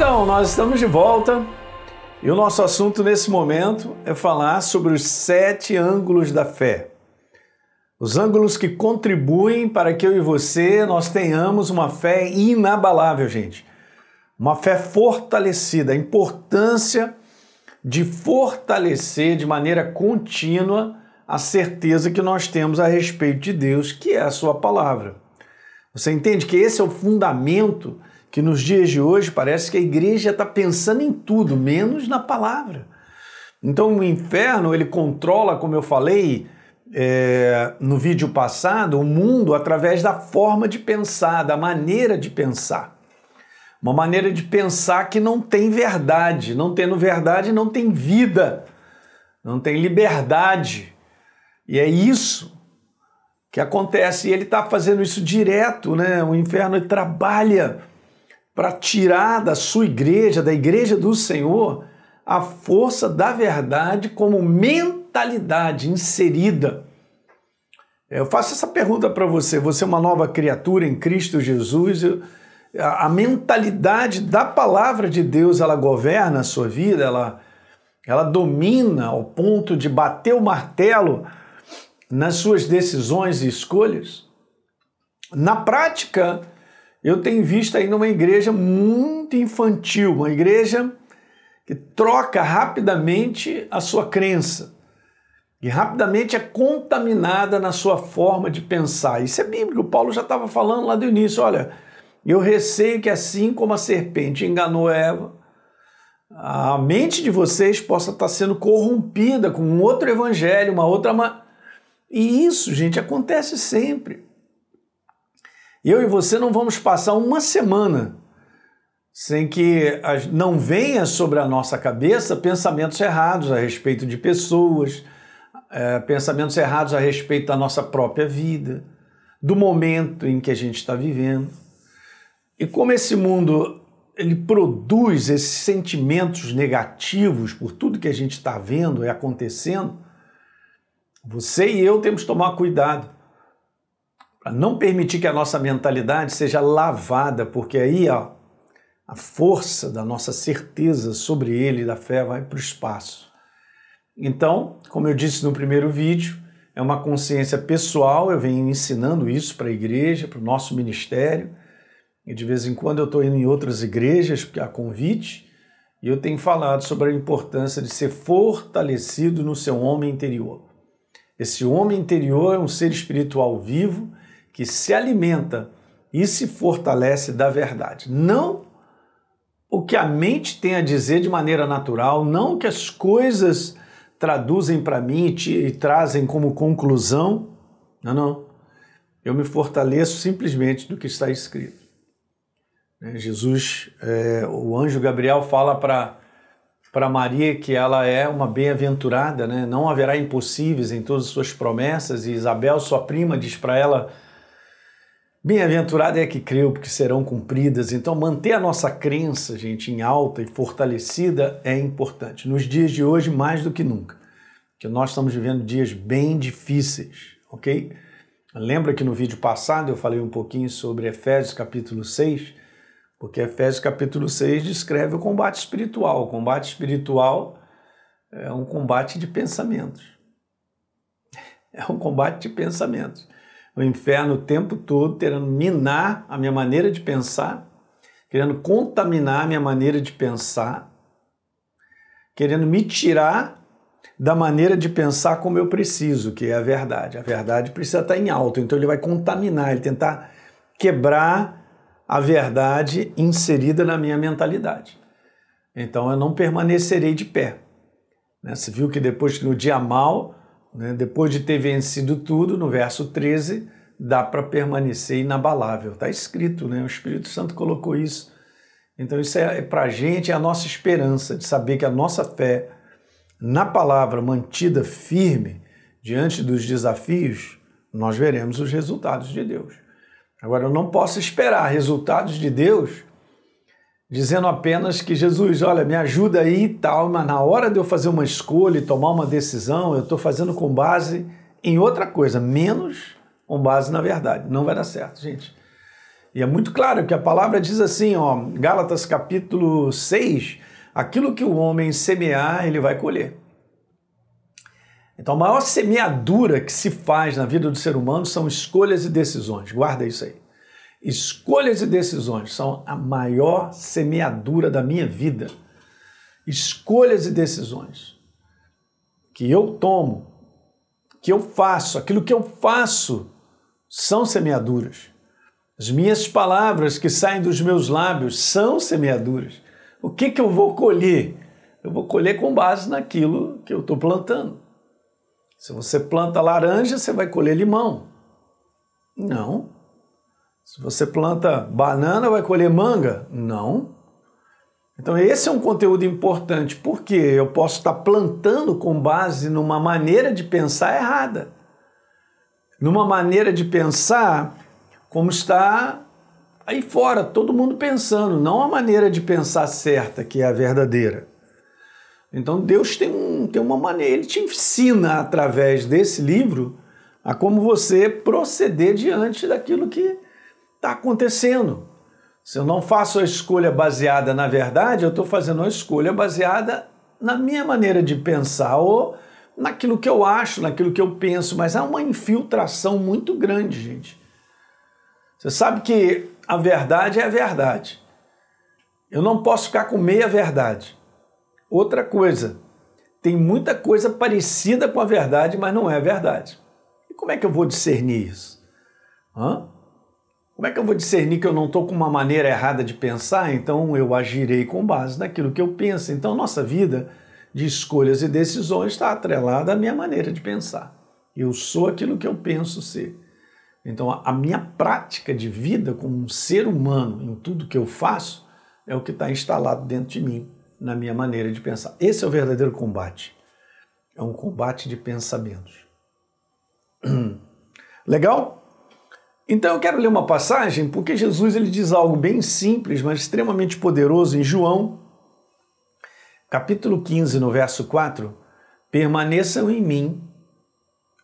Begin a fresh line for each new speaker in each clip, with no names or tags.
Então, nós estamos de volta e o nosso assunto nesse momento é falar sobre os sete ângulos da fé. Os ângulos que contribuem para que eu e você nós tenhamos uma fé inabalável, gente. Uma fé fortalecida, a importância de fortalecer de maneira contínua a certeza que nós temos a respeito de Deus, que é a sua palavra. Você entende que esse é o fundamento que nos dias de hoje parece que a igreja está pensando em tudo, menos na palavra. Então o inferno ele controla, como eu falei é, no vídeo passado, o mundo através da forma de pensar, da maneira de pensar. Uma maneira de pensar que não tem verdade, não tendo verdade não tem vida, não tem liberdade. E é isso que acontece. E ele está fazendo isso direto, né? O inferno trabalha para tirar da sua igreja, da igreja do Senhor, a força da verdade como mentalidade inserida. Eu faço essa pergunta para você: você é uma nova criatura em Cristo Jesus? A mentalidade da palavra de Deus ela governa a sua vida, ela, ela domina ao ponto de bater o martelo nas suas decisões e escolhas? Na prática, eu tenho visto aí numa igreja muito infantil, uma igreja que troca rapidamente a sua crença e rapidamente é contaminada na sua forma de pensar. Isso é bíblico. Paulo já estava falando lá do início. Olha, eu receio que assim como a serpente enganou Eva, a mente de vocês possa estar sendo corrompida com um outro evangelho, uma outra. E isso, gente, acontece sempre. Eu e você não vamos passar uma semana sem que não venha sobre a nossa cabeça pensamentos errados a respeito de pessoas, é, pensamentos errados a respeito da nossa própria vida, do momento em que a gente está vivendo. E como esse mundo ele produz esses sentimentos negativos por tudo que a gente está vendo e acontecendo, você e eu temos que tomar cuidado para não permitir que a nossa mentalidade seja lavada, porque aí ó, a força da nossa certeza sobre ele, da fé, vai para o espaço. Então, como eu disse no primeiro vídeo, é uma consciência pessoal, eu venho ensinando isso para a igreja, para o nosso ministério, e de vez em quando eu estou indo em outras igrejas, há convite, e eu tenho falado sobre a importância de ser fortalecido no seu homem interior. Esse homem interior é um ser espiritual vivo que se alimenta e se fortalece da verdade. Não o que a mente tem a dizer de maneira natural, não o que as coisas traduzem para mim e, te, e trazem como conclusão. Não, não. Eu me fortaleço simplesmente do que está escrito. Né, Jesus, é, o anjo Gabriel fala para para Maria que ela é uma bem-aventurada, né? não haverá impossíveis em todas as suas promessas, e Isabel, sua prima, diz para ela Bem-aventurada é que creu, porque serão cumpridas. Então, manter a nossa crença, gente, em alta e fortalecida é importante. Nos dias de hoje, mais do que nunca. Que nós estamos vivendo dias bem difíceis, ok? Lembra que no vídeo passado eu falei um pouquinho sobre Efésios capítulo 6, porque Efésios capítulo 6 descreve o combate espiritual. O combate espiritual é um combate de pensamentos. É um combate de pensamentos o inferno o tempo todo, querendo minar a minha maneira de pensar, querendo contaminar a minha maneira de pensar, querendo me tirar da maneira de pensar como eu preciso, que é a verdade. A verdade precisa estar em alto, então ele vai contaminar, ele tentar quebrar a verdade inserida na minha mentalidade. Então eu não permanecerei de pé. Né? Você viu que depois no dia mal né? Depois de ter vencido tudo, no verso 13, dá para permanecer inabalável. Está escrito, né? o Espírito Santo colocou isso. Então, isso é, é para a gente é a nossa esperança de saber que a nossa fé na palavra mantida firme diante dos desafios, nós veremos os resultados de Deus. Agora, eu não posso esperar resultados de Deus dizendo apenas que Jesus, olha, me ajuda aí e tal, mas na hora de eu fazer uma escolha e tomar uma decisão, eu estou fazendo com base em outra coisa, menos com base na verdade. Não vai dar certo, gente. E é muito claro que a palavra diz assim, ó, Gálatas capítulo 6, aquilo que o homem semear, ele vai colher. Então, a maior semeadura que se faz na vida do ser humano são escolhas e decisões. Guarda isso aí. Escolhas e decisões são a maior semeadura da minha vida. Escolhas e decisões que eu tomo, que eu faço, aquilo que eu faço são semeaduras. As minhas palavras que saem dos meus lábios são semeaduras. O que, que eu vou colher? Eu vou colher com base naquilo que eu estou plantando. Se você planta laranja, você vai colher limão. Não. Se você planta banana, vai colher manga? Não. Então, esse é um conteúdo importante, porque eu posso estar plantando com base numa maneira de pensar errada. Numa maneira de pensar como está aí fora, todo mundo pensando, não a maneira de pensar certa, que é a verdadeira. Então Deus tem, um, tem uma maneira, Ele te ensina através desse livro a como você proceder diante daquilo que está acontecendo. Se eu não faço a escolha baseada na verdade, eu estou fazendo uma escolha baseada na minha maneira de pensar ou naquilo que eu acho, naquilo que eu penso, mas há uma infiltração muito grande, gente. Você sabe que a verdade é a verdade. Eu não posso ficar com meia verdade. Outra coisa, tem muita coisa parecida com a verdade, mas não é verdade. E como é que eu vou discernir isso? Hã? Como é que eu vou discernir que eu não estou com uma maneira errada de pensar? Então eu agirei com base naquilo que eu penso. Então nossa vida de escolhas e decisões está atrelada à minha maneira de pensar. Eu sou aquilo que eu penso ser. Então, a minha prática de vida como um ser humano em tudo que eu faço é o que está instalado dentro de mim, na minha maneira de pensar. Esse é o verdadeiro combate. É um combate de pensamentos. Legal? Então eu quero ler uma passagem porque Jesus ele diz algo bem simples, mas extremamente poderoso em João, capítulo 15, no verso 4. Permaneçam em mim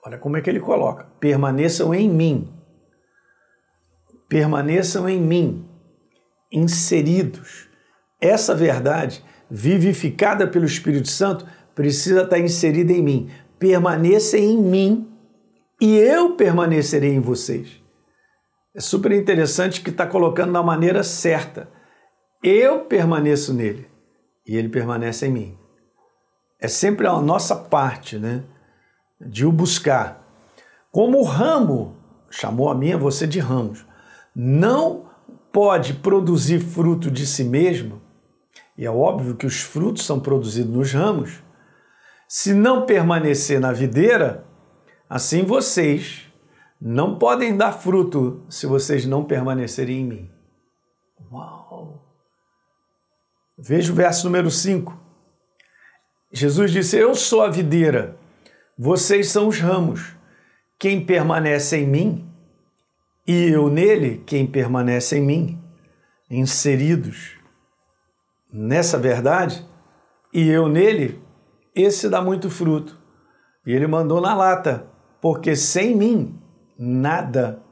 Olha como é que ele coloca: permaneçam em mim. Permaneçam em mim, inseridos. Essa verdade, vivificada pelo Espírito Santo, precisa estar inserida em mim. Permaneça em mim e eu permanecerei em vocês. É super interessante que está colocando da maneira certa. Eu permaneço nele e ele permanece em mim. É sempre a nossa parte, né? de o buscar. Como o ramo, chamou a minha você de ramos, não pode produzir fruto de si mesmo, e é óbvio que os frutos são produzidos nos ramos, se não permanecer na videira, assim vocês não podem dar fruto se vocês não permanecerem em mim. Uau! Veja o verso número 5. Jesus disse: Eu sou a videira vocês são os ramos. Quem permanece em mim e eu nele, quem permanece em mim, inseridos nessa verdade, e eu nele, esse dá muito fruto. E ele mandou na lata, porque sem mim nada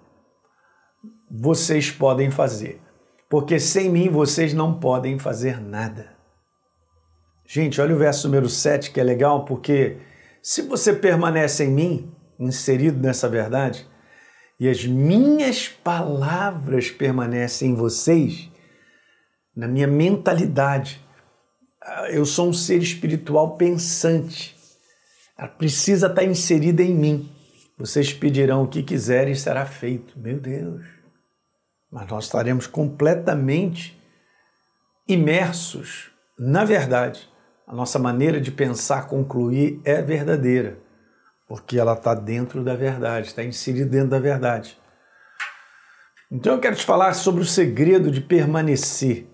vocês podem fazer. Porque sem mim vocês não podem fazer nada. Gente, olha o verso número 7 que é legal, porque se você permanece em mim, inserido nessa verdade, e as minhas palavras permanecem em vocês, na minha mentalidade, ah, eu sou um ser espiritual pensante. Ela precisa estar inserida em mim. Vocês pedirão o que quiserem e será feito. Meu Deus! Mas nós estaremos completamente imersos na verdade a nossa maneira de pensar, concluir é verdadeira, porque ela está dentro da verdade, está inserida dentro da verdade. Então eu quero te falar sobre o segredo de permanecer,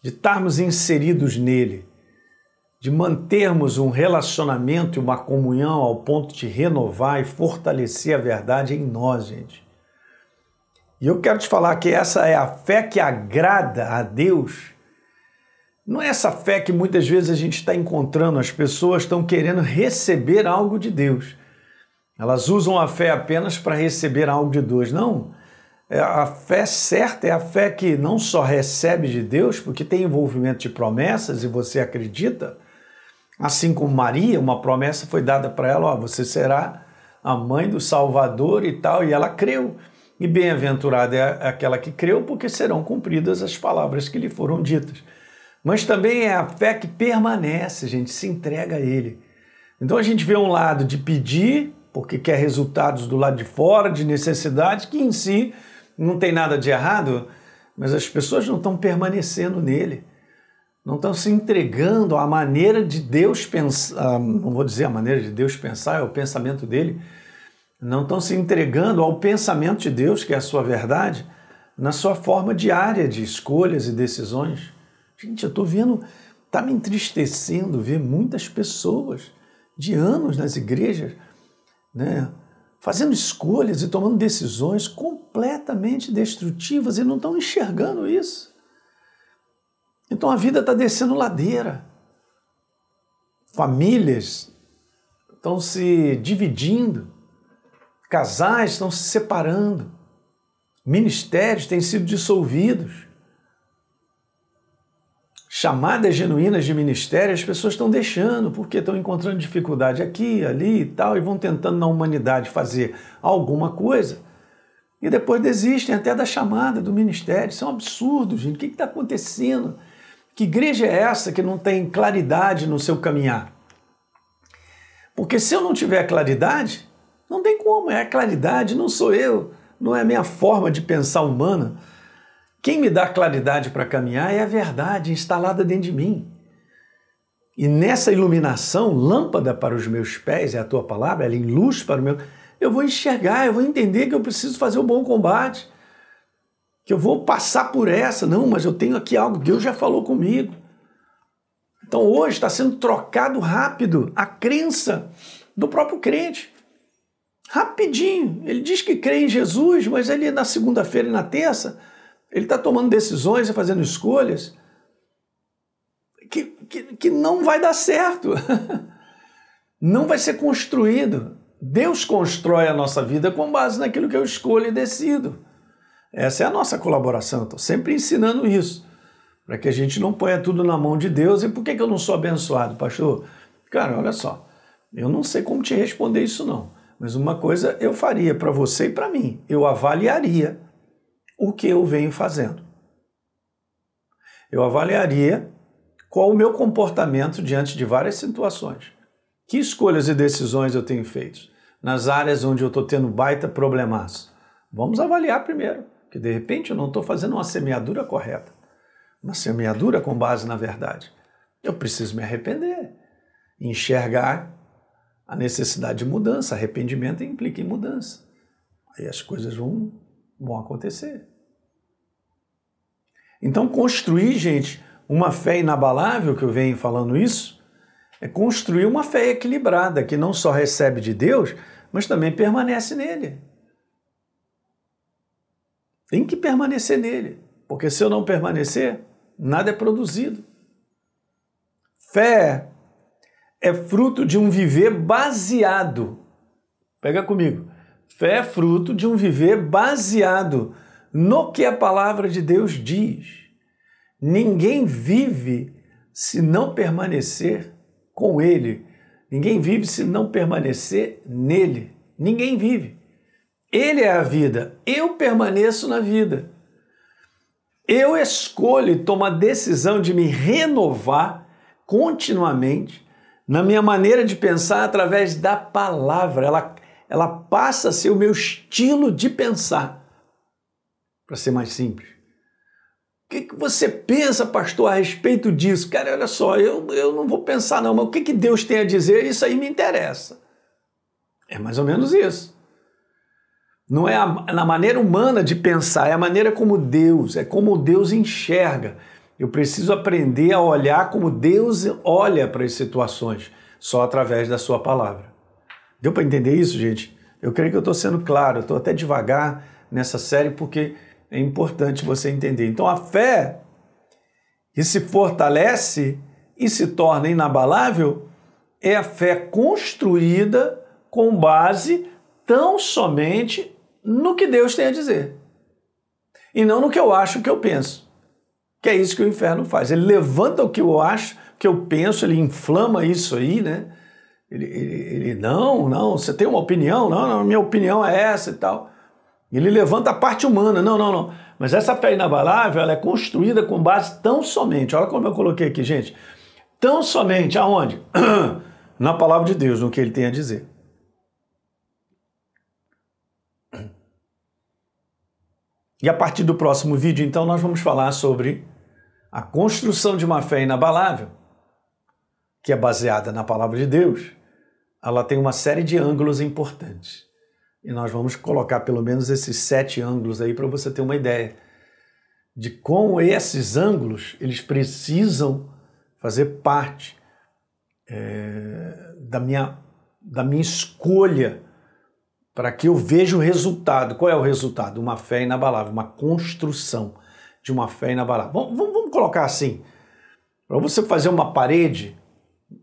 de estarmos inseridos nele, de mantermos um relacionamento e uma comunhão ao ponto de renovar e fortalecer a verdade em nós, gente. E eu quero te falar que essa é a fé que agrada a Deus não é essa fé que muitas vezes a gente está encontrando, as pessoas estão querendo receber algo de Deus. Elas usam a fé apenas para receber algo de Deus. Não. É, a fé certa é a fé que não só recebe de Deus, porque tem envolvimento de promessas e você acredita, assim como Maria, uma promessa foi dada para ela: ó, você será a mãe do Salvador e tal, e ela creu. E bem-aventurada é aquela que creu, porque serão cumpridas as palavras que lhe foram ditas. Mas também é a fé que permanece, a gente se entrega a Ele. Então a gente vê um lado de pedir, porque quer resultados do lado de fora, de necessidade, que em si não tem nada de errado, mas as pessoas não estão permanecendo nele, não estão se entregando à maneira de Deus pensar, não vou dizer a maneira de Deus pensar, é o pensamento dele, não estão se entregando ao pensamento de Deus, que é a sua verdade, na sua forma diária de escolhas e decisões. Gente, eu estou vendo, está me entristecendo ver muitas pessoas de anos nas igrejas, né, fazendo escolhas e tomando decisões completamente destrutivas e não estão enxergando isso. Então a vida está descendo ladeira. Famílias estão se dividindo Casais estão se separando. Ministérios têm sido dissolvidos. Chamadas genuínas de ministério as pessoas estão deixando, porque estão encontrando dificuldade aqui, ali e tal, e vão tentando na humanidade fazer alguma coisa, e depois desistem até da chamada do ministério. Isso é um absurdo, gente. O que está acontecendo? Que igreja é essa que não tem claridade no seu caminhar? Porque se eu não tiver claridade, não tem como, é a claridade, não sou eu, não é a minha forma de pensar humana. Quem me dá claridade para caminhar é a verdade instalada dentro de mim. E nessa iluminação, lâmpada para os meus pés é a tua palavra, ela em luz para o meu. Eu vou enxergar, eu vou entender que eu preciso fazer o um bom combate, que eu vou passar por essa. Não, mas eu tenho aqui algo, Deus já falou comigo. Então hoje está sendo trocado rápido a crença do próprio crente. Rapidinho. Ele diz que crê em Jesus, mas ele na segunda-feira e na terça, ele está tomando decisões e fazendo escolhas que, que, que não vai dar certo. não vai ser construído. Deus constrói a nossa vida com base naquilo que eu escolho e decido. Essa é a nossa colaboração. Estou sempre ensinando isso, para que a gente não ponha tudo na mão de Deus. E por que, que eu não sou abençoado, pastor? Cara, olha só, eu não sei como te responder isso não. Mas uma coisa eu faria para você e para mim: eu avaliaria o que eu venho fazendo. Eu avaliaria qual o meu comportamento diante de várias situações. Que escolhas e decisões eu tenho feito nas áreas onde eu estou tendo baita problemaço. Vamos avaliar primeiro, que de repente eu não estou fazendo uma semeadura correta, uma semeadura com base na verdade. Eu preciso me arrepender, enxergar a necessidade de mudança. Arrependimento implica em mudança. Aí as coisas vão, vão acontecer. Então, construir, gente, uma fé inabalável, que eu venho falando isso, é construir uma fé equilibrada, que não só recebe de Deus, mas também permanece nele. Tem que permanecer nele, porque se eu não permanecer, nada é produzido. Fé é fruto de um viver baseado. Pega comigo. Fé é fruto de um viver baseado no que a palavra de Deus diz. Ninguém vive se não permanecer com Ele. Ninguém vive se não permanecer nele. Ninguém vive. Ele é a vida. Eu permaneço na vida. Eu escolho tomo a decisão de me renovar continuamente na minha maneira de pensar através da palavra. Ela, ela passa a ser o meu estilo de pensar, para ser mais simples. O que, que você pensa, pastor, a respeito disso? Cara, olha só, eu, eu não vou pensar não, mas o que, que Deus tem a dizer, isso aí me interessa. É mais ou menos isso. Não é a, na maneira humana de pensar, é a maneira como Deus, é como Deus enxerga. Eu preciso aprender a olhar como Deus olha para as situações, só através da Sua palavra. Deu para entender isso, gente? Eu creio que eu estou sendo claro, estou até devagar nessa série porque é importante você entender. Então, a fé que se fortalece e se torna inabalável é a fé construída com base tão somente no que Deus tem a dizer. e não no que eu acho, que eu penso. Que é isso que o inferno faz. Ele levanta o que eu acho, que eu penso, ele inflama isso aí, né? Ele, ele, ele, não, não, você tem uma opinião? Não, não, minha opinião é essa e tal. Ele levanta a parte humana, não, não, não. Mas essa fé inabalável, ela é construída com base tão somente, olha como eu coloquei aqui, gente, tão somente aonde? Na palavra de Deus, no que ele tem a dizer. E a partir do próximo vídeo, então, nós vamos falar sobre a construção de uma fé inabalável, que é baseada na palavra de Deus. Ela tem uma série de ângulos importantes. E nós vamos colocar pelo menos esses sete ângulos aí para você ter uma ideia de como esses ângulos eles precisam fazer parte é, da, minha, da minha escolha para que eu veja o resultado. Qual é o resultado? Uma fé inabalável, uma construção de uma fé inabalável. Vamos, vamos, vamos colocar assim: para você fazer uma parede,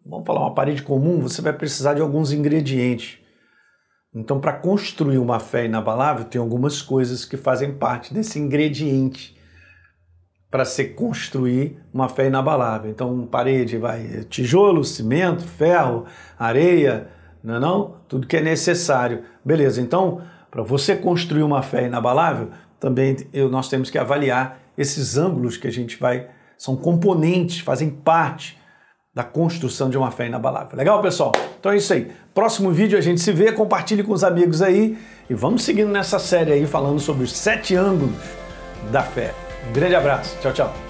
vamos falar uma parede comum, você vai precisar de alguns ingredientes. Então, para construir uma fé inabalável, tem algumas coisas que fazem parte desse ingrediente para se construir uma fé inabalável. Então, parede vai tijolo, cimento, ferro, areia, não é não? Tudo que é necessário. Beleza, então, para você construir uma fé inabalável, também eu, nós temos que avaliar esses ângulos que a gente vai, são componentes, fazem parte da construção de uma fé inabalável. Legal, pessoal? Então é isso aí. Próximo vídeo a gente se vê, compartilhe com os amigos aí e vamos seguindo nessa série aí falando sobre os sete ângulos da fé. Um grande abraço. Tchau, tchau.